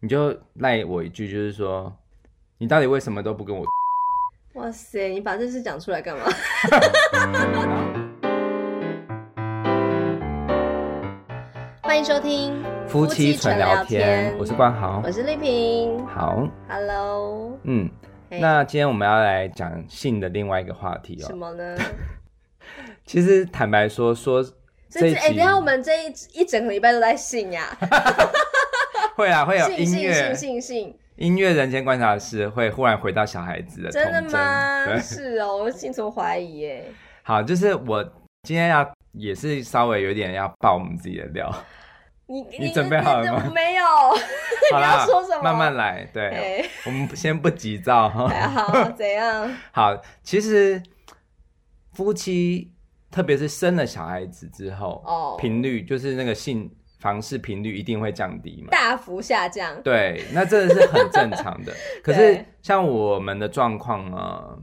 你就赖我一句，就是说你到底为什么都不跟我？哇塞，你把这事讲出来干嘛？欢迎收听夫妻纯聊天，我是冠豪，我是丽萍。好，Hello，嗯.那今天我们要来讲性的另外一个话题哦。什么呢？其实坦白说说，所以哎，等下我们这一一整个礼拜都在性呀。会啊，会有音乐，性性性音乐人间观察室会忽然回到小孩子的真。真的吗？是哦，我心存怀疑耶。好，就是我今天要也是稍微有点要爆我们自己的料。你你准备好了吗？没有。你要说什么？慢慢来。对，我们先不急躁哈。好，怎样？好，其实夫妻特别是生了小孩子之后，哦，频率就是那个性。房事频率一定会降低嘛？大幅下降。对，那真的是很正常的。可是像我们的状况呢？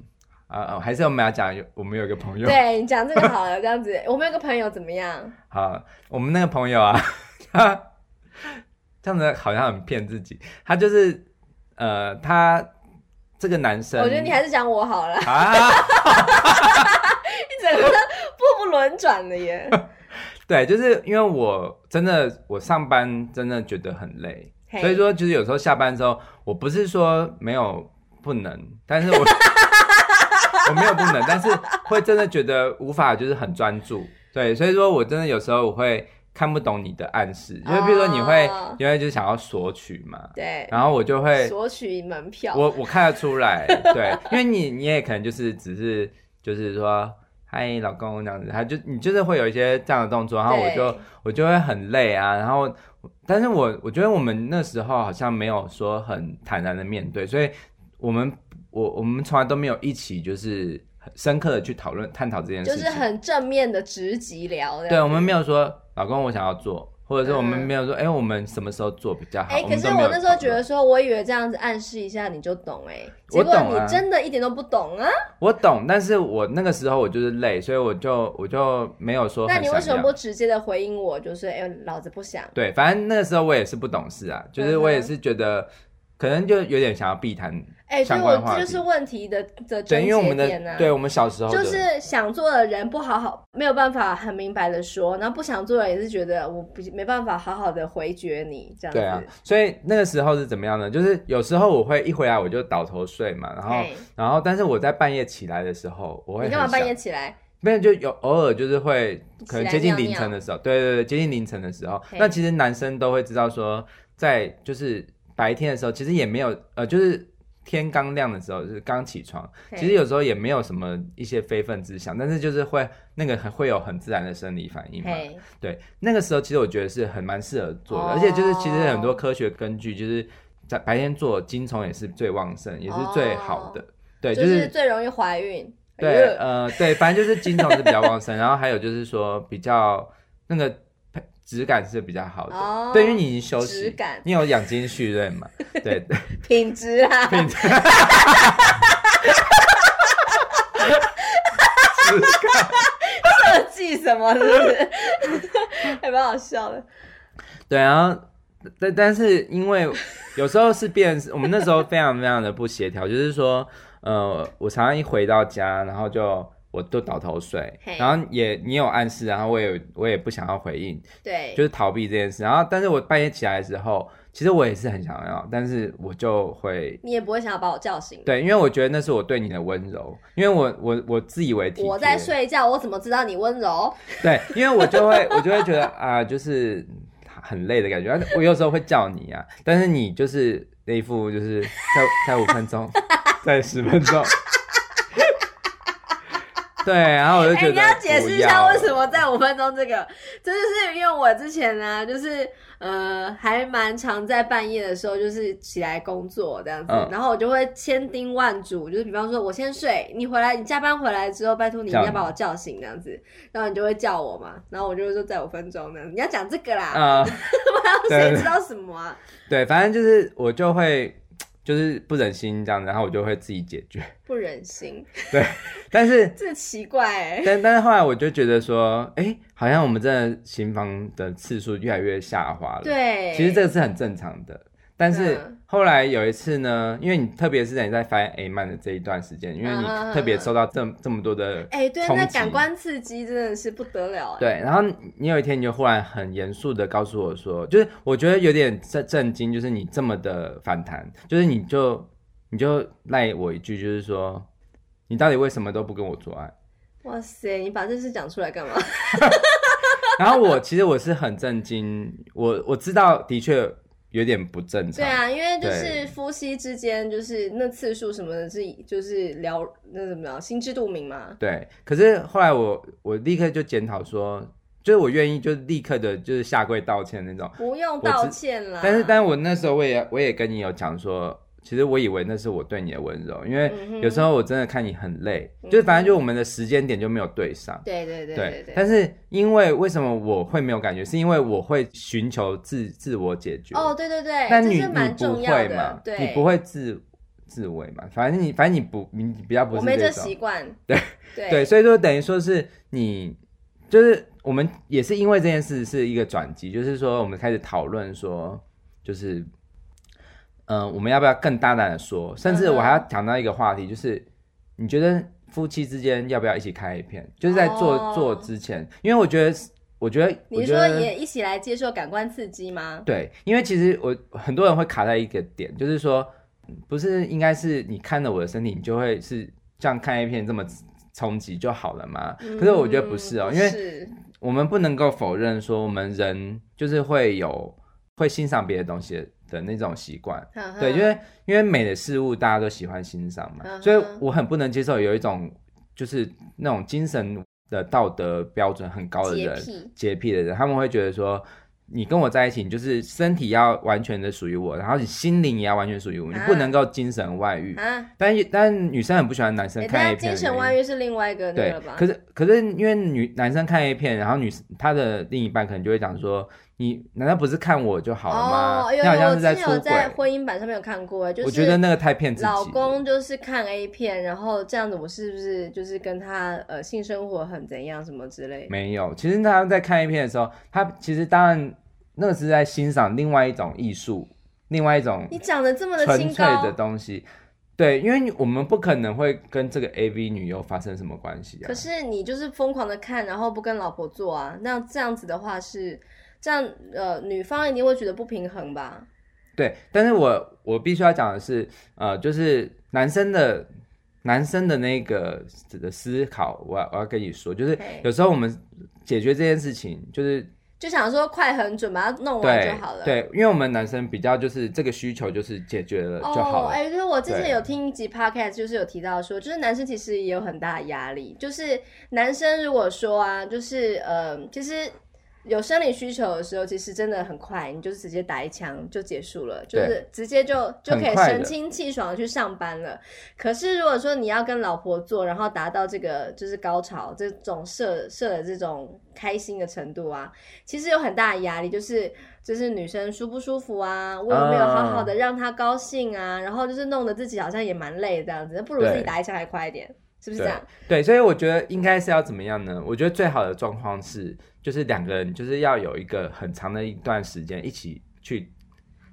啊，还是我们要讲，我们有一个朋友。对，你讲这个好了，这样子，我们有个朋友怎么样？好，我们那个朋友啊，他这样子好像很骗自己。他就是呃，他这个男生，我觉得你还是讲我好了。啊！你整个波不轮转的耶。对，就是因为我真的我上班真的觉得很累所以说就是有时候下班之后，我不是说没有不能，但是我 我没有不能，但是会真的觉得无法就是很专注。对，所以说我真的有时候我会看不懂你的暗示，因为比如说你会，oh. 因为就想要索取嘛，对，然后我就会索取门票，我我看得出来，对，因为你你也可能就是只是就是说。嗨，老公，这样子，他就你就是会有一些这样的动作，然后我就我就会很累啊，然后，但是我我觉得我们那时候好像没有说很坦然的面对，所以我们我我们从来都没有一起就是很深刻的去讨论探讨这件事情，就是很正面的直击聊，对，我们没有说老公我想要做。或者是我们没有说，哎、嗯欸，我们什么时候做比较好？哎、欸，可是我那时候觉得说，我以为这样子暗示一下你就懂、欸，哎，结果你真的一点都不懂啊！我懂，但是我那个时候我就是累，所以我就我就没有说。那你为什么不直接的回应我？就是，哎、欸，老子不想。对，反正那个时候我也是不懂事啊，就是我也是觉得。嗯可能就有点想要避谈，哎，所以我这就是问题的的症结点呢。对，我们小时候就是想做的人不好好，没有办法很明白的说，然后不想做的人也是觉得我不没办法好好的回绝你这样子。对啊，所以那个时候是怎么样呢？就是有时候我会一回来我就倒头睡嘛，然后然后但是我在半夜起来的时候，我会。你干嘛半夜起来？没有，就有偶尔就是会可能接近凌晨的时候，对对对，接近凌晨的时候，那其实男生都会知道说，在就是。白天的时候，其实也没有，呃，就是天刚亮的时候，就是刚起床，其实有时候也没有什么一些非分之想，但是就是会那个会有很自然的生理反应嘛。对，那个时候其实我觉得是很蛮适合做的，哦，而且就是其实很多科学根据，就是在白天做精虫也是最旺盛，也是最好的。哦，对，就是，就是最容易怀孕。对，呃，对，反正就是精虫是比较旺盛，然后还有就是说比较那个。质感是比较好的，oh, 对，因为你已经休息，感，你有养精蓄锐嘛？对，品质啊，品质，质感，设计什么是不是？还蛮好笑的。对，然后但但是因为有时候是变，我们那时候非常非常的不协调，就是说，呃，我常常一回到家，然后就。我都倒头睡然后也你有暗示，然后我也我也不想要回应，对，就是逃避这件事。然后，但是我半夜起来的时候，其实我也是很想要，但是我就会，你也不会想要把我叫醒，对，因为我觉得那是我对你的温柔，因为我我我自以为，我在睡觉，我怎么知道你温柔？对，因为我就会 我就会觉得啊、呃，就是很累的感觉。我有时候会叫你啊，但是你就是那一副就是在在五分钟，在十分钟。对，然后我就觉得，你要解释一下为什么在五分钟这个，这就是因为我之前呢、啊，就是呃，还蛮常在半夜的时候，就是起来工作这样子，嗯、然后我就会千叮万嘱，就是比方说我先睡，你回来，你加班回来之后，拜托你一定要把我叫醒这样子，然后你就会叫我嘛，然后我就会说在五分钟呢，你要讲这个啦，啊、嗯，不然谁知道什么啊？对，反正就是我就会。就是不忍心这样，然后我就会自己解决。不忍心，对，但是 这奇怪哎。但但是后来我就觉得说，哎、欸，好像我们真的行房的次数越来越下滑了。对，其实这个是很正常的。但是后来有一次呢，因为你特别是在你在发 A 曼的这一段时间，因为你特别受到这这么多的哎、欸，对，那感官刺激真的是不得了。对，然后你有一天你就忽然很严肃的告诉我说，就是我觉得有点震震惊，就是你这么的反弹，就是你就你就赖我一句，就是说你到底为什么都不跟我做爱？哇塞，你把这事讲出来干嘛？然后我其实我是很震惊，我我知道的确有点不正常。对啊，因为就是夫妻之间，就是那次数什么的，是就是聊那怎么样，心知肚明嘛。对，可是后来我我立刻就检讨说，就是我愿意就立刻的就是下跪道歉那种，不用道歉啦。但是但是我那时候我也我也跟你有讲说。其实我以为那是我对你的温柔，因为有时候我真的看你很累，嗯、就是反正就我们的时间点就没有对上。对对对对，对，对。但是因为为什么我会没有感觉？是因为我会寻求自自我解决。哦，对对对。但你你不会嘛？对，你不会自自慰嘛？反正你反正你不你比较不是这种。我没这习惯。对对，对，所以说等于说是你就是我们也是因为这件事是一个转机，就是说我们开始讨论说就是。嗯、呃，我们要不要更大胆的说？甚至我还要讲到一个话题，就是你觉得夫妻之间要不要一起开一片？就是在做、哦、做之前，因为我觉得，我觉得，你说也一起来接受感官刺激吗？对，因为其实我很多人会卡在一个点，就是说，不是应该是你看了我的身体，你就会是像看一片这么冲击就好了吗？嗯、可是我觉得不是哦，因为我们不能够否认说，我们人就是会有会欣赏别的东西的。那种习惯，对，因为因为美的事物大家都喜欢欣赏嘛，所以我很不能接受有一种就是那种精神的道德标准很高的人，洁癖的人，他们会觉得说。你跟我在一起，你就是身体要完全的属于我，然后你心灵也要完全属于我，啊，你不能够精神外遇。啊，但但女生很不喜欢男生看 A 片。精神外遇是另外一个对吧？对，可是可是因为女男生看 A 片，然后女他的另一半可能就会讲说。你难道不是看我就好了吗？哦，你好像是在出轨。我之前有在婚姻版上面有看过，就是我觉得那个太骗自己。老公就是看 A 片，然后这样子，我是不是就是跟他呃性生活很怎样什么之类？没有，其实他在看 A 片的时候，他其实当然那个是在欣赏另外一种艺术，另外一种你讲的这么的纯粹的东西。对，因为我们不可能会跟这个 AV 女优发生什么关系啊。可是你就是疯狂的看，然后不跟老婆做啊，那这样子的话是。这样，呃，女方一定会觉得不平衡吧？对，但是我我必须要讲的是，呃，就是男生的男生的那个的思考，我要我要跟你说，就是有时候我们解决这件事情，就是就想说快很准，把它弄完就好了。对，对，因为我们男生比较就是这个需求就是解决了就好了。哎、哦，就是我之前有听一集 podcast，就是有提到说，就是男生其实也有很大的压力，就是男生如果说啊，就是呃，其实。有生理需求的时候，其实真的很快，你就直接打一枪就结束了，就是直接就就可以神清气爽的去上班了。可是如果说你要跟老婆做，然后达到这个就是高潮这种射射的这种开心的程度啊，其实有很大的压力，就是就是女生舒不舒服啊，我有没有好好的让她高兴啊，然后就是弄得自己好像也蛮累这样子，不如自己打一枪还快一点。是不是这样？对，所以我觉得应该是要怎么样呢？我觉得最好的状况是，就是两个人就是要有一个很长的一段时间一起去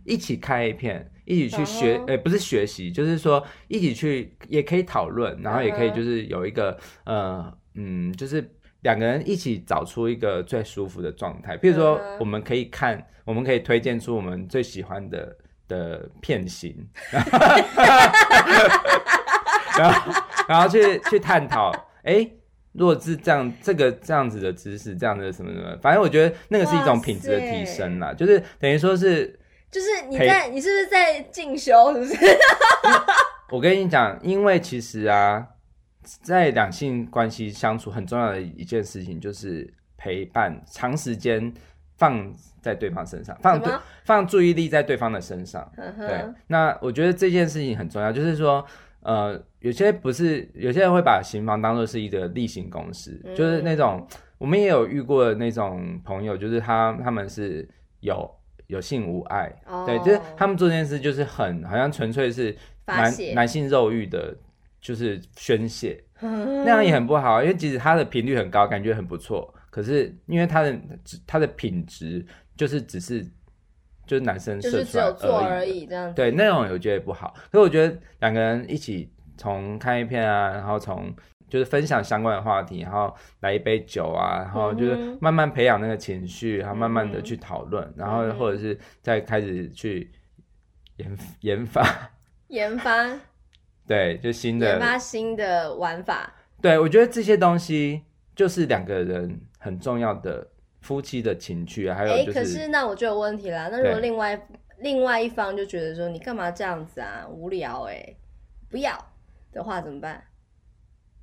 一起开一片，一起去学，呃、欸，不是学习，就是说一起去也可以讨论，然后也可以就是有一个呃嗯，就是两个人一起找出一个最舒服的状态。比如说，我们可以看，我们可以推荐出我们最喜欢的的片型。然后，然后去去探讨，哎，如果是这样，这个这样子的知识，这样的什么什么，反正我觉得那个是一种品质的提升啦，就是等于说是，就是你在，你是不是在进修，是不是？我跟你讲，因为其实啊，在两性关系相处很重要的一件事情，就是陪伴，长时间放在对方身上，放对放注意力在对方的身上。对，那我觉得这件事情很重要，就是说。呃，有些不是，有些人会把行房当做是一个例行公事，嗯，就是那种我们也有遇过的那种朋友，就是他他们是有有性无爱，哦，对，就是他们做这件事就是很好像纯粹是男男性肉欲的，就是宣泄，那样也很不好，因为即使他的频率很高，感觉很不错，可是因为他的他的品质就是只是就是男生就是只有做而已这样。对，那种我觉得不好。可是我觉得两个人一起从看一片啊，然后从就是分享相关的话题，然后来一杯酒啊，然后就是慢慢培养那个情绪，然后慢慢的去讨论，然后或者是再开始去研 研发。研发，对，就新的。研发新的玩法。对，我觉得这些东西就是两个人很重要的夫妻的情趣啊，还有就是，可是那我就有问题啦。那如果另外另外一方就觉得说你干嘛这样子啊，无聊哎，不要的话怎么办？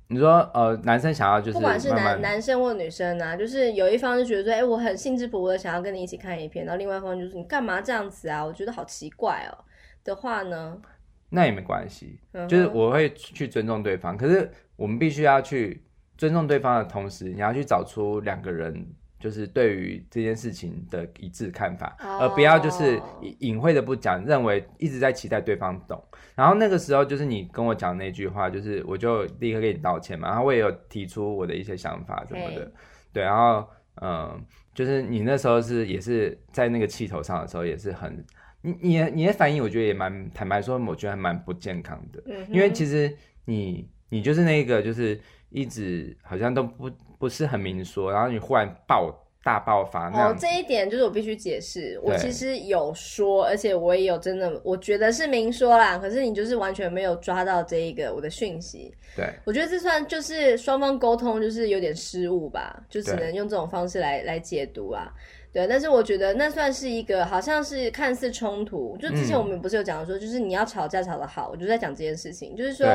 你说呃，男生想要就是不管是男男生或女生啊，就是有一方就觉得说，哎，我很兴致勃勃的想要跟你一起看一片，然后另外一方就是你干嘛这样子啊？我觉得好奇怪哦。的话呢？那也没关系，就是我会去尊重对方，可是。我们必须要去尊重对方的同时，你要去找出两个人就是对于这件事情的一致看法，oh. 而不要就是隐晦的不讲，认为一直在期待对方懂。然后那个时候就是你跟我讲那句话，就是我就立刻给你道歉嘛。然后我也有提出我的一些想法什么的.对。然后嗯，就是你那时候是也是在那个气头上的时候，也是很你你的你的反应，我觉得也蛮坦白说，我觉得还蛮不健康的，mm hmm. 因为其实你。你就是那个，就是一直好像都不不是很明说，然后你忽然爆大爆发那样。哦，这一点就是我必须解释，我其实有说，而且我也有真的，我觉得是明说啦。可是你就是完全没有抓到这一个我的讯息。对，我觉得这算就是双方沟通就是有点失误吧，就只能用这种方式来来解读啊。对，但是我觉得那算是一个，好像是看似冲突。就之前我们不是有讲说，就是你要吵架吵得好，我就在讲这件事情，就是说，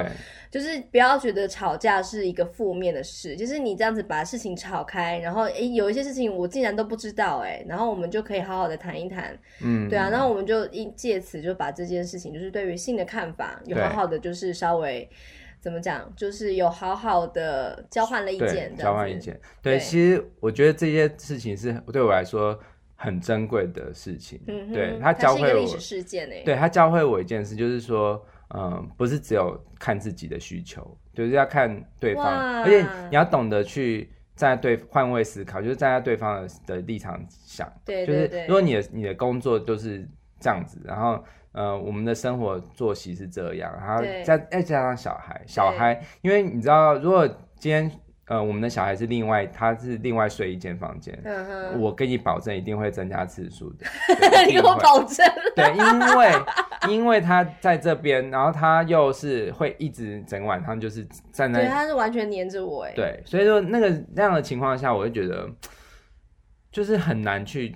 就是不要觉得吵架是一个负面的事，就是你这样子把事情吵开，然后诶，有一些事情我竟然都不知道，诶，然后我们就可以好好的谈一谈，嗯，对啊，然后我们就一借此就把这件事情，就是对于性的看法，有好好的就是稍微。怎么讲？就是有好好的交换了意见，交换意见。对，对其实我觉得这些事情是对我来说很珍贵的事情。嗯，对，他教会我历史事件诶。对，他教会我一件事，就是说，嗯，不是只有看自己的需求，就是要看对方，而且你要懂得去站在对换位思考，就是站在对方的的立场想。对，对，对，就是如果你的你的工作就是这样子，然后。呃，我们的生活作息是这样，然后再再加上小孩，小孩，因为你知道，如果今天呃，我们的小孩是另外，他是另外睡一间房间，嗯哼，我跟你保证一定会增加次数的，你给我保证？对，因为因为他在这边，然后他又是会一直整晚上就是站在，对，他是完全黏着我，哎，对，所以说那个那样的情况下，我就觉得就是很难去。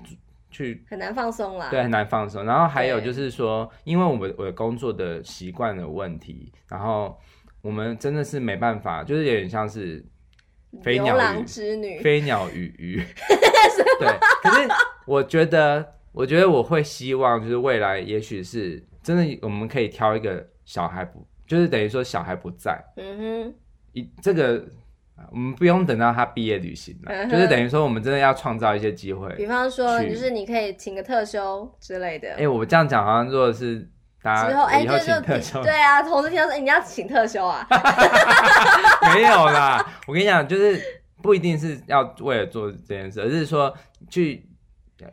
去很难放松啦，对，很难放松。然后还有就是说，因为我们我的工作的习惯的问题，然后我们真的是没办法，就是有点像是飞鸟牛郎织女，飞鸟与鱼。对，可是我觉得，我觉得我会希望，就是未来也许是真的，我们可以挑一个小孩不，就是等于说小孩不在，嗯哼，一这个。我们不用等到他毕业旅行了，就是等于说，我们真的要创造一些机会。比方说，就是你可以请个特休之类的。哎，我这样讲好像说的是大家以后请特休。对啊，同事听到说，哎，你要请特休啊？没有啦，我跟你讲，就是不一定是要为了做这件事，而是说去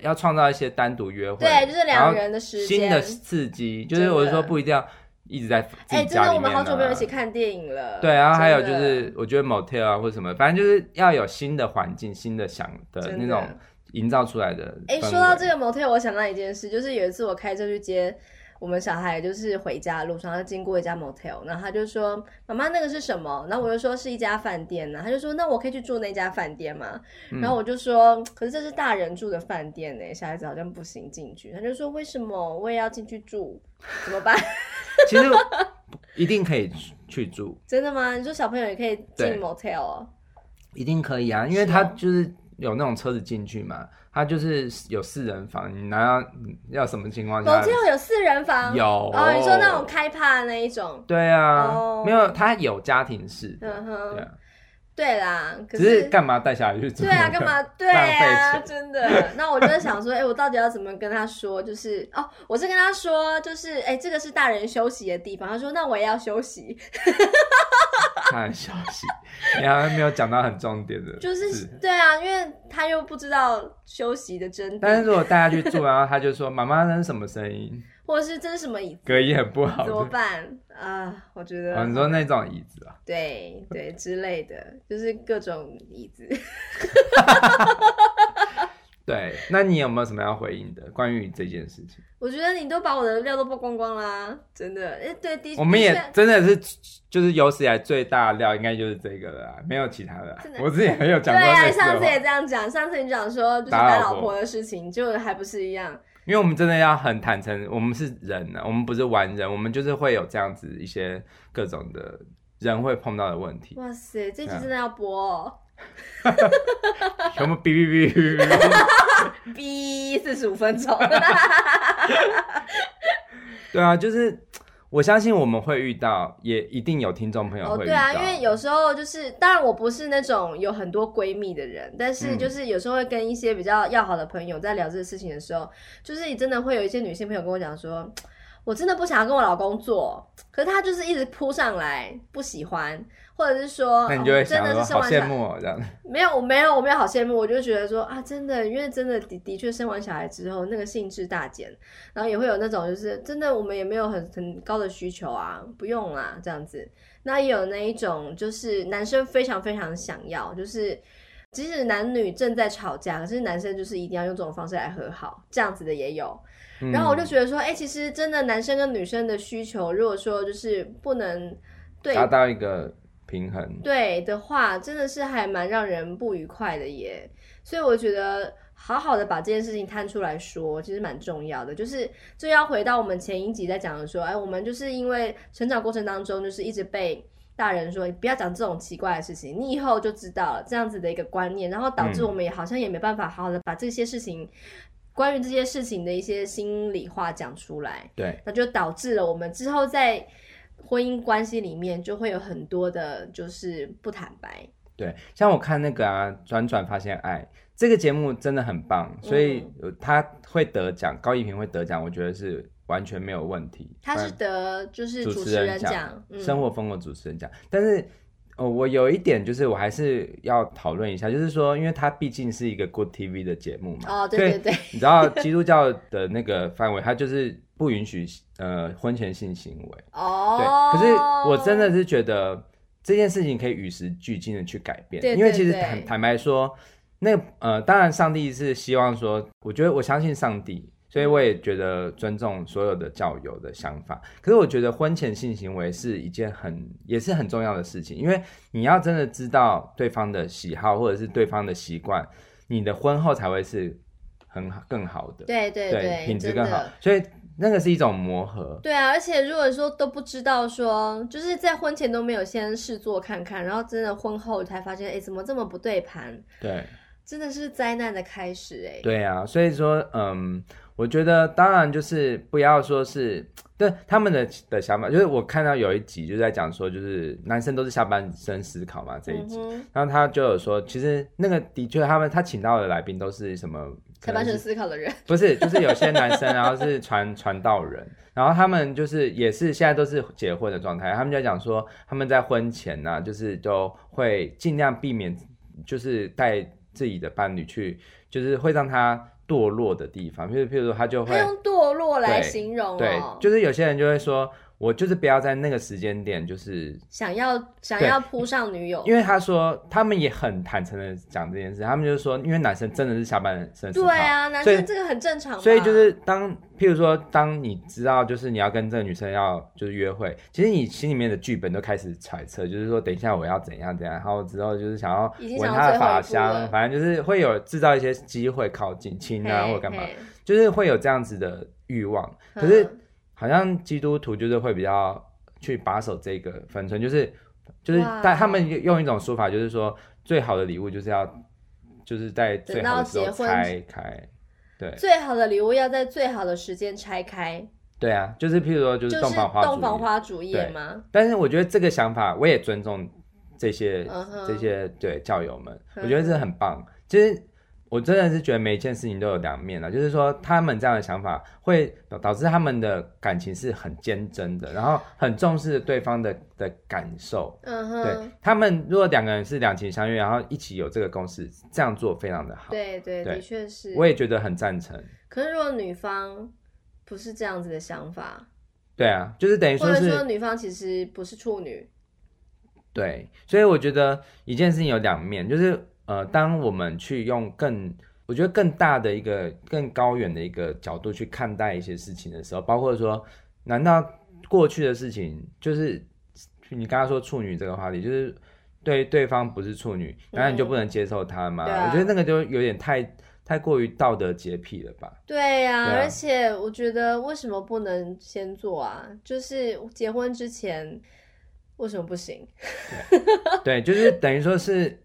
要创造一些单独约会，对，就是两个人的时间，新的刺激，就是我是说不一定要。一直在哎、欸，真的，我们好久没有一起看电影了。对，然后还有就是，我觉得 motel 啊或者什么，反正就是要有新的环境、新的想的那种营造出来的。哎、欸，说到这个 motel，我想到一件事，就是有一次我开车去接。我们小孩就是回家的路上，他经过一家 motel，然后他就说：“妈妈，那个是什么？”然后我就说：“是一家饭店呢。”他就说：“那我可以去住那家饭店吗？”嗯、然后我就说：“可是这是大人住的饭店呢，小孩子好像不行进去。”他就说：“为什么我也要进去住？怎么办？” 其实一定可以去住。真的吗？你说小朋友也可以进 motel 哦？一定可以啊，因为他就是有那种车子进去嘛。他就是有四人房，你拿到要什么情况下？motel 有四人房，有哦。你说那种开趴的那一种？对啊，没有，他有家庭式。嗯哼，对啊。对啦，可是，干嘛带小孩去做？对啊，干嘛？对啊，真的。那我就在想说，哎、欸，我到底要怎么跟他说？就是哦，我是跟他说，就是哎、欸，这个是大人休息的地方。他说，那我也要休息。大人休息，你好像没有讲到很重点的。就是对啊，因为他又不知道休息的真谛。但是如果带他去做，然后他就说：“妈妈，那是什么声音？”或者是这是什么椅子？隔音很不好，怎么办啊？我觉得你说那种椅子啊，对对之类的，就是各种椅子。对，那你有没有什么要回应的关于这件事情？我觉得你都把我的料都曝光光啦，真的。哎，对，我们也真的是就是有史以来最大的料，应该就是这个了，没有其他的。我自己也有讲过。对啊，上次也这样讲，上次你讲说就是打老婆的事情，就还不是一样。因为我们真的要很坦诚，我们是人呢、啊，我们不是完人，我们就是会有这样子一些各种的人会碰到的问题。哇塞，这集真的要播哦！全部哔哔哔哔哔，哔 四十五分钟。对啊，就是。我相信我们会遇到，也一定有听众朋友会遇到。哦，对啊，因为有时候就是，当然我不是那种有很多闺蜜的人，但是就是有时候会跟一些比较要好的朋友在聊这个事情的时候，就是你真的会有一些女性朋友跟我讲说，我真的不想要跟我老公做，可是他就是一直扑上来，不喜欢。或者是说，那你就会想说，好羡慕哦，这样。没有，我没有，我没有好羡慕，我就觉得说啊，真的，因为真的的的确生完小孩之后，那个兴致大减，然后也会有那种就是真的，我们也没有很很高的需求啊，不用啦，这样子。那也有那一种就是男生非常非常想要，就是即使男女正在吵架，可是男生就是一定要用这种方式来和好，这样子的也有。嗯、然后我就觉得说，哎、欸，其实真的男生跟女生的需求，如果说就是不能对达到一个。平衡对的话，真的是还蛮让人不愉快的耶。所以我觉得好好的把这件事情摊出来说，其实蛮重要的。就是就要回到我们前一集在讲的说，哎，我们就是因为成长过程当中，就是一直被大人说不要讲这种奇怪的事情，你以后就知道了这样子的一个观念，然后导致我们也好像也没办法好好的把这些事情，关于这些事情的一些心里话讲出来。对，那就导致了我们之后在。婚姻关系里面就会有很多的，就是不坦白。对，像我看那个啊，转转发现爱这个节目真的很棒，所以他会得奖，嗯、高一平会得奖，我觉得是完全没有问题。他是得就是主持人奖，生活风格主持人奖。嗯、但是哦，我有一点就是我还是要讨论一下，就是说，因为它毕竟是一个 Good TV 的节目嘛，哦，对对对，你知道基督教的那个范围，它就是。不允许呃婚前性行为哦，对，可是我真的是觉得这件事情可以与时俱进的去改变，对对对，因为其实坦坦白说，那呃当然上帝是希望说，我觉得我相信上帝，所以我也觉得尊重所有的教友的想法。可是我觉得婚前性行为是一件很也是很重要的事情，因为你要真的知道对方的喜好或者是对方的习惯，你的婚后才会是很好更好的，对对对，对，品质更好，所以。那个是一种磨合，对啊，而且如果说都不知道说，就是在婚前都没有先试做看看，然后真的婚后才发现，哎，怎么这么不对盘？对，真的是灾难的开始，哎。对啊，所以说，嗯，我觉得当然就是不要说是对他们的的想法，就是我看到有一集就在讲说，就是男生都是下半身思考嘛这一集，嗯、然后他就有说，其实那个的确他们他请到的来宾都是什么？下半身思考的人不是，就是有些男生，然后是传传道人，然后他们就是也是现在都是结婚的状态，他们就讲说他们在婚前呢、啊，就是都会尽量避免，就是带自己的伴侣去，就是会让他堕落的地方，譬如譬如说他就会他用堕落来形容、哦，对，就是有些人就会说。我就是不要在那个时间点，就是想要想要扑上女友，因为他说他们也很坦诚的讲这件事，他们就是说，因为男生真的是下半身对啊，男生这个很正常，所以就是当譬如说，当你知道就是你要跟这个女生要就是约会，其实你心里面的剧本都开始揣测，就是说等一下我要怎样怎样，然后之后就是想要闻她的发香，反正就是会有制造一些机会靠近亲啊或干嘛，就是会有这样子的欲望，可是。好像基督徒就是会比较去把守这个分寸，就是就是但他们用一种说法，就是说最好的礼物就是要就是在最好的时候拆开，对，最好的礼物要在最好的时间拆开。对啊，就是譬如说就是洞房花洞房花烛夜吗？但是我觉得这个想法我也尊重这些、uh huh. 这些对教友们，我觉得这很棒。其实我真的是觉得每一件事情都有两面了，就是说他们这样的想法会导致他们的感情是很坚贞的，然后很重视对方的的感受。嗯哼、uh，huh. 对他们如果两个人是两情相悦，然后一起有这个共识，这样做非常的好。对对，对的确是。我也觉得很赞成。可是如果女方不是这样子的想法，对啊，就是等于说是，或者说女方其实不是处女。对，所以我觉得一件事情有两面，就是。呃，当我们去用更，我觉得更大的一个、更高远的一个角度去看待一些事情的时候，包括说，难道过去的事情就是你刚刚说处女这个话题，就是对对方不是处女，难道你就不能接受他吗？嗯啊、我觉得那个就有点太太过于道德洁癖了吧？对呀、啊，对啊、而且我觉得为什么不能先做啊？就是结婚之前为什么不行？对，对，就是等于说是。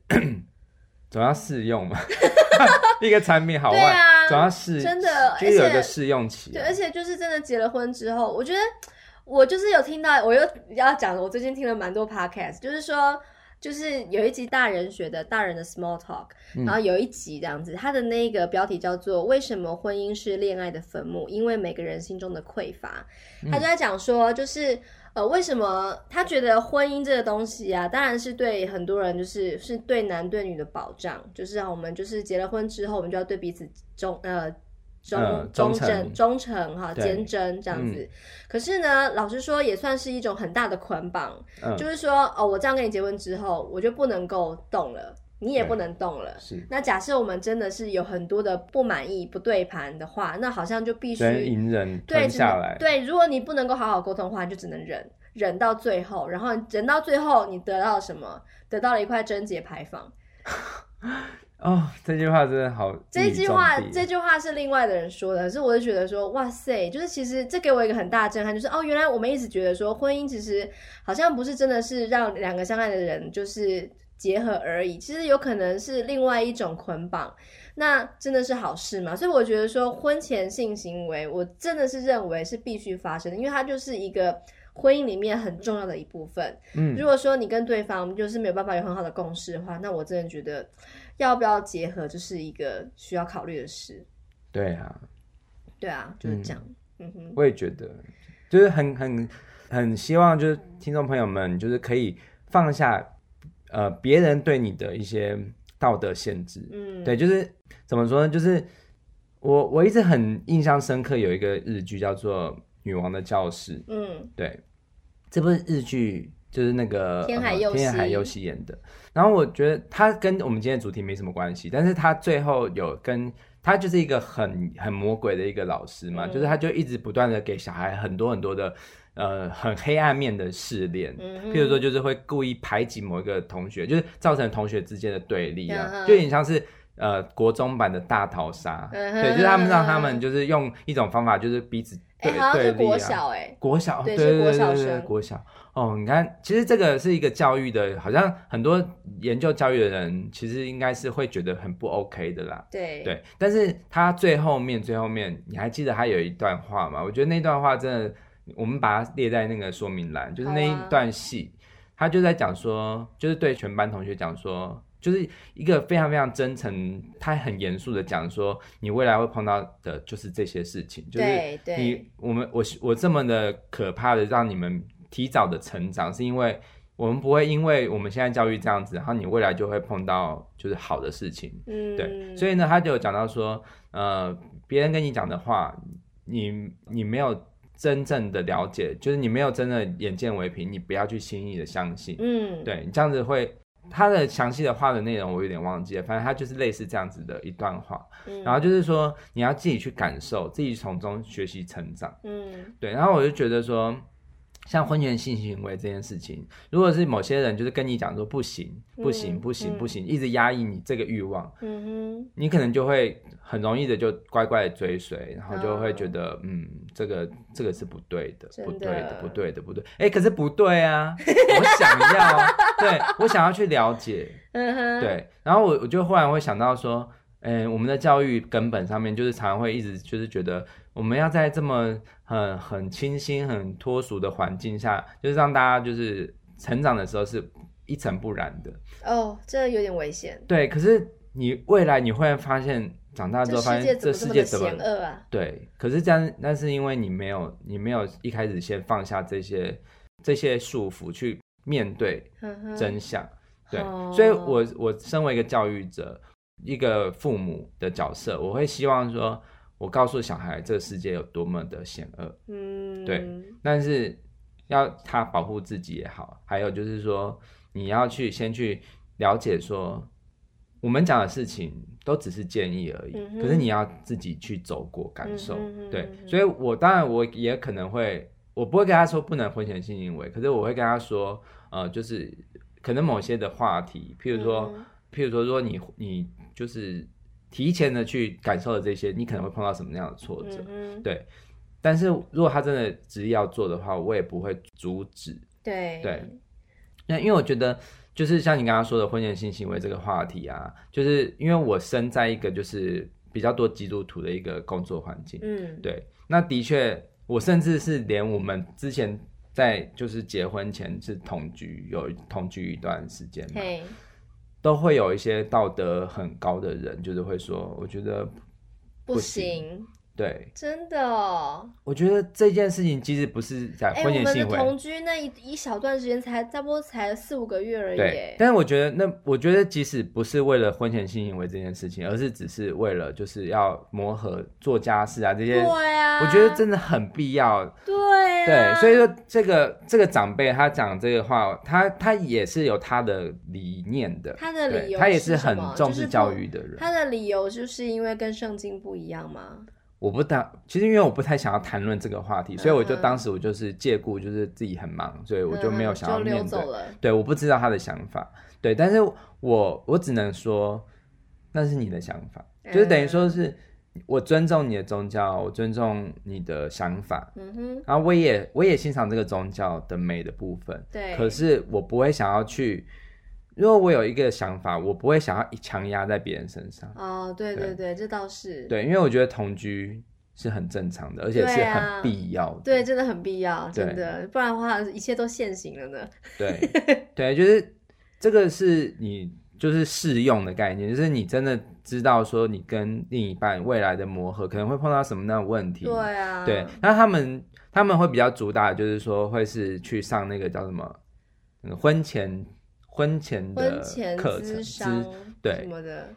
总要试用嘛，一个产品好坏，啊、总要试，真的，就有一个试用期、啊。对，而且就是真的结了婚之后，我觉得我就是有听到，我又要讲了，我最近听了蛮多 podcast，就是说，就是有一集大人学的大人的 small talk，然后有一集这样子，他的那个标题叫做“为什么婚姻是恋爱的坟墓？因为每个人心中的匮乏”，他就在讲说，就是。呃，为什么他觉得婚姻这个东西啊，当然是对很多人就是是对男对女的保障，就是我们就是结了婚之后，我们就要对彼此忠呃忠忠诚忠诚哈坚贞这样子。嗯、可是呢，老实说也算是一种很大的捆绑，嗯、就是说哦，我这样跟你结婚之后，我就不能够动了，你也不能动了。是。那假设我们真的是有很多的不满意、不对盘的话，那好像就必须隐忍对下来。对，对，如果你不能够好好沟通的话，你就只能忍，忍到最后，然后忍到最后，你得到了什么？得到了一块贞洁牌坊。哦，这句话真的好。这句话，这句话是另外的人说的，可是我就觉得说，哇塞，就是其实这给我一个很大的震撼，就是哦，原来我们一直觉得说，婚姻其实好像不是真的是让两个相爱的人就是。结合而已，其实有可能是另外一种捆绑，那真的是好事吗？所以我觉得说婚前性行为，我真的是认为是必须发生的，因为它就是一个婚姻里面很重要的一部分。嗯，如果说你跟对方就是没有办法有很好的共识的话，那我真的觉得要不要结合就是一个需要考虑的事。对啊，对啊，就是这样。嗯哼，我也觉得，就是很很很希望，就是听众朋友们就是可以放下。呃，别人对你的一些道德限制，嗯，对，就是怎么说呢？就是我我一直很印象深刻，有一个日剧叫做《女王的教室》，嗯，对，这部日剧就是那个天海佑、呃、天海佑希演的。然后我觉得他跟我们今天的主题没什么关系，但是他最后有跟他就是一个很很魔鬼的一个老师嘛，嗯、就是他就一直不断的给小孩很多很多的。呃，很黑暗面的试炼，嗯、譬如说，就是会故意排挤某一个同学，就是造成同学之间的对立啊，嗯、就有点像是呃国中版的大逃杀，嗯、对，就是他们让他们就是用一种方法，就是彼此对、欸、对立啊。国小哎，国小对对对对对，国小哦，你看，其实这个是一个教育的，好像很多研究教育的人，其实应该是会觉得很不 OK 的啦。对对，但是他最后面最后面，你还记得他有一段话吗？我觉得那段话真的。我们把它列在那个说明栏，就是那一段戏，啊、他就在讲说，就是对全班同学讲说，就是一个非常非常真诚，他很严肃的讲说，你未来会碰到的就是这些事情，就是你我们我我这么的可怕的让你们提早的成长，是因为我们不会因为我们现在教育这样子，然后你未来就会碰到就是好的事情，嗯，对，所以呢，他就有讲到说，呃，别人跟你讲的话，你你没有。真正的了解，就是你没有真的眼见为凭，你不要去轻易的相信。嗯，对，你这样子会，他的详细的话的内容我有点忘记了，反正他就是类似这样子的一段话。嗯，然后就是说你要自己去感受，自己从中学习成长。嗯，对，然后我就觉得说。像婚前性行为这件事情，如果是某些人就是跟你讲说不行，不行，不行，不行，一直压抑你这个欲望，嗯哼，你可能就会很容易的就乖乖的追随，然后就会觉得，嗯，这个这个是不对的，不对的，不对的，不对。哎，可是不对啊，我想要，对，我想要去了解，嗯哼，对，然后我我就忽然会想到说，嗯，我们的教育根本上面就是常常会一直就是觉得。我们要在这么很很清新、很脱俗的环境下，就是让大家就是成长的时候是一尘不染的。哦，这有点危险。对，可是你未来你会发现，长大之后发现这世界怎么险恶啊？对，可是这样，那是因为你没有，你没有一开始先放下这些这些束缚去面对真相。对，哦、所以我我身为一个教育者，一个父母的角色，我会希望说，我告诉小孩这个世界有多么的险恶。嗯，对，但是要他保护自己也好，还有就是说，你要去先去了解说，我们讲的事情都只是建议而已，嗯、可是你要自己去走过感受。嗯、对，所以我当然我也可能会，我不会跟他说不能婚前性行为，可是我会跟他说，呃，就是。可能某些的话题，譬如说，嗯、譬如说，说你你就是提前的去感受了这些，你可能会碰到什么样的挫折，嗯嗯对。但是如果他真的执意要做的话，我也不会阻止。对对。那因为我觉得，就是像你刚刚说的婚前性行为这个话题啊，就是因为我生在一个就是比较多基督徒的一个工作环境，嗯，对。那的确，我甚至是连我们之前。在就是结婚前是同居，有同居一段时间嘛.都会有一些道德很高的人，就是会说，我觉得不行。对，真的哦。我觉得这件事情其实不是在婚前性行为，同居那一一小段时间才差不多才四五个月而已。对，但是我觉得那我觉得即使不是为了婚前性行为这件事情，而是只是为了就是要磨合做家事啊这些，对啊，我觉得真的很必要。对啊，对，所以说这个这个长辈他讲这个话，他他也是有他的理念的，他的理由他也是很重视教育的人。他的理由就是因为跟圣经不一样吗？我不当，其实因为我不太想要谈论这个话题，所以我就当时我就是借故就是自己很忙，所以我就没有想要面对。对，我不知道他的想法，对，但是我我只能说那是你的想法，就是等于说是我尊重你的宗教，我尊重你的想法，嗯哼，然后我也我也欣赏这个宗教的美的部分，对，可是我不会想要去。如果我有一个想法，我不会想要强压在别人身上。哦，对对对，对这倒是。对，因为我觉得同居是很正常的，而且是很必要的。对，啊、对，真的很必要，真的，不然的话，一切都现行了呢。对对，就是这个是你就是适用的概念，就是你真的知道说你跟另一半未来的磨合可能会碰到什么样的问题。对啊。对，那他们他们会比较主打，就是说会是去上那个叫什么，嗯，婚前。婚前的课程之对什么的，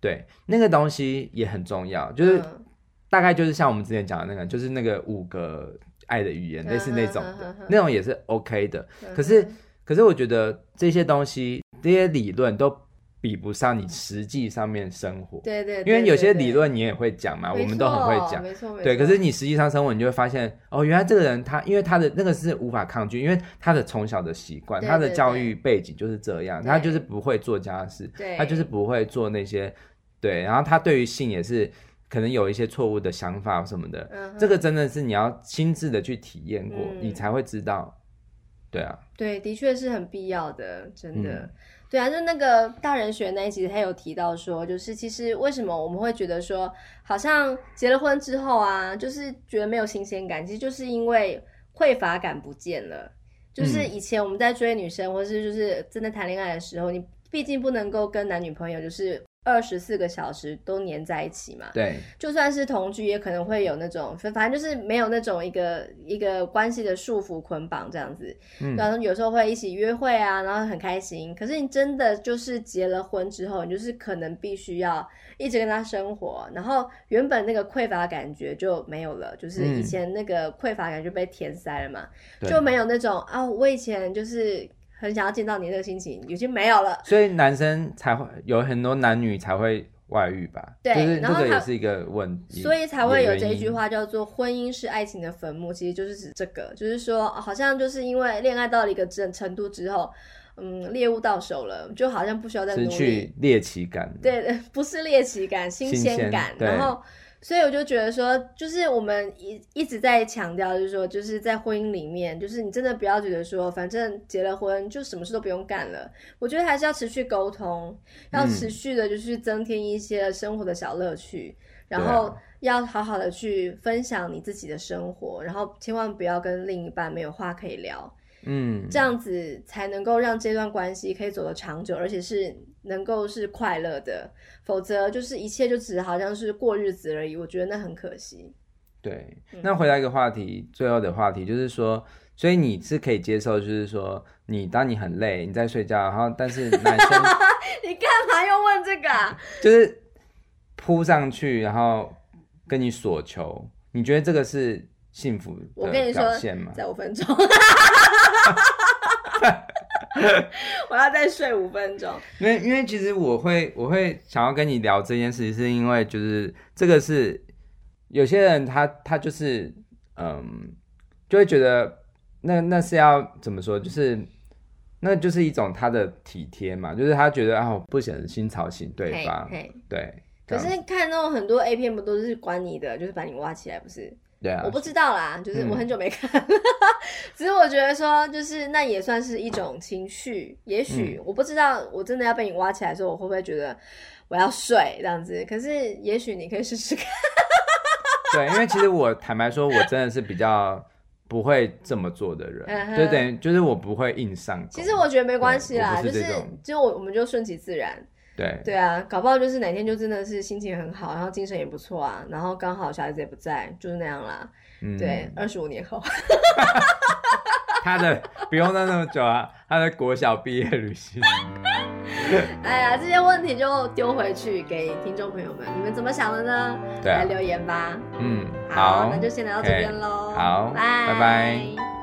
对那个东西也很重要，就是、嗯、大概就是像我们之前讲的那个，就是那个五个爱的语言，嗯、类似那种的，嗯、那种也是 OK 的。嗯、可是，可是我觉得这些东西，这些理论都。比不上你实际上面生活，对对，因为有些理论你也会讲嘛，我们都很会讲，没错没错。对，可是你实际上生活，你就会发现，哦，原来这个人他，因为他的那个是无法抗拒，因为他的从小的习惯，他的教育背景就是这样，他就是不会做家事，他就是不会做那些，对，然后他对于性也是可能有一些错误的想法什么的，这个真的是你要亲自的去体验过，你才会知道，对啊，对，的确是很必要的，真的。对啊，就那个大人学那一集，他有提到说，就是其实为什么我们会觉得说，好像结了婚之后啊，就是觉得没有新鲜感，其实就是因为匮乏感不见了。就是以前我们在追女生，或是就是真的谈恋爱的时候，你毕竟不能够跟男女朋友就是。二十四个小时都黏在一起嘛？对，就算是同居，也可能会有那种，反正就是没有那种一个一个关系的束缚捆绑这样子。嗯，然后有时候会一起约会啊，然后很开心。可是你真的就是结了婚之后，你就是可能必须要一直跟他生活，然后原本那个匮乏感觉就没有了，就是以前那个匮乏感就被填塞了嘛，嗯、就没有那种啊，我以前就是。很想要见到你那个心情已经没有了，所以男生才会有很多男女才会外遇吧？对，就是这个也是一个问题，所以才会有这一句话叫做“婚姻是爱情的坟墓”，其实就是指这个，就是说好像就是因为恋爱到了一个程程度之后，嗯，猎物到手了，就好像不需要再努力，失去猎奇感，对，不是猎奇感，新鲜感，然后。所以我就觉得说，就是我们一一直在强调，就是说，就是在婚姻里面，就是你真的不要觉得说，反正结了婚就什么事都不用干了。我觉得还是要持续沟通，要持续的，就是增添一些生活的小乐趣，嗯、然后要好好的去分享你自己的生活，然后千万不要跟另一半没有话可以聊。嗯，这样子才能够让这段关系可以走得长久，而且是能够是快乐的。否则就是一切就只好像是过日子而已。我觉得那很可惜。对，那回来一个话题，嗯、最后的话题就是说，所以你是可以接受，就是说，你当你很累，你在睡觉，然后但是男生，你干嘛又问这个啊？就是扑上去，然后跟你索求，你觉得这个是幸福的表现吗？在五分钟，我要再睡五分钟。因为因为其实我会我会想要跟你聊这件事情，是因为就是这个是。有些人他他就是嗯，就会觉得那那是要怎么说，就是那就是一种他的体贴嘛，就是他觉得啊不想心吵醒对方，对。可是看那种很多 A 片不都是管你的，就是把你挖起来不是？对啊。我不知道啦，就是我很久没看，嗯、只是我觉得说就是那也算是一种情绪，也许、嗯、我不知道我真的要被你挖起来的时候，我会不会觉得我要睡这样子？可是也许你可以试试看。对，因为其实我坦白说，我真的是比较不会这么做的人，对对，就是我不会硬上。其实我觉得没关系啦，就是就我我们就顺其自然。对对啊，搞不好就是哪天就真的是心情很好，然后精神也不错啊，然后刚好小孩子也不在，就是那样啦。嗯，对，二十五年后。他的不用那那么久啊，他的国小毕业旅行。哎呀，这些问题就丢回去给听众朋友们，你们怎么想的呢？对啊，来留言吧。嗯，好，好，那就先聊到这边喽。好，拜拜。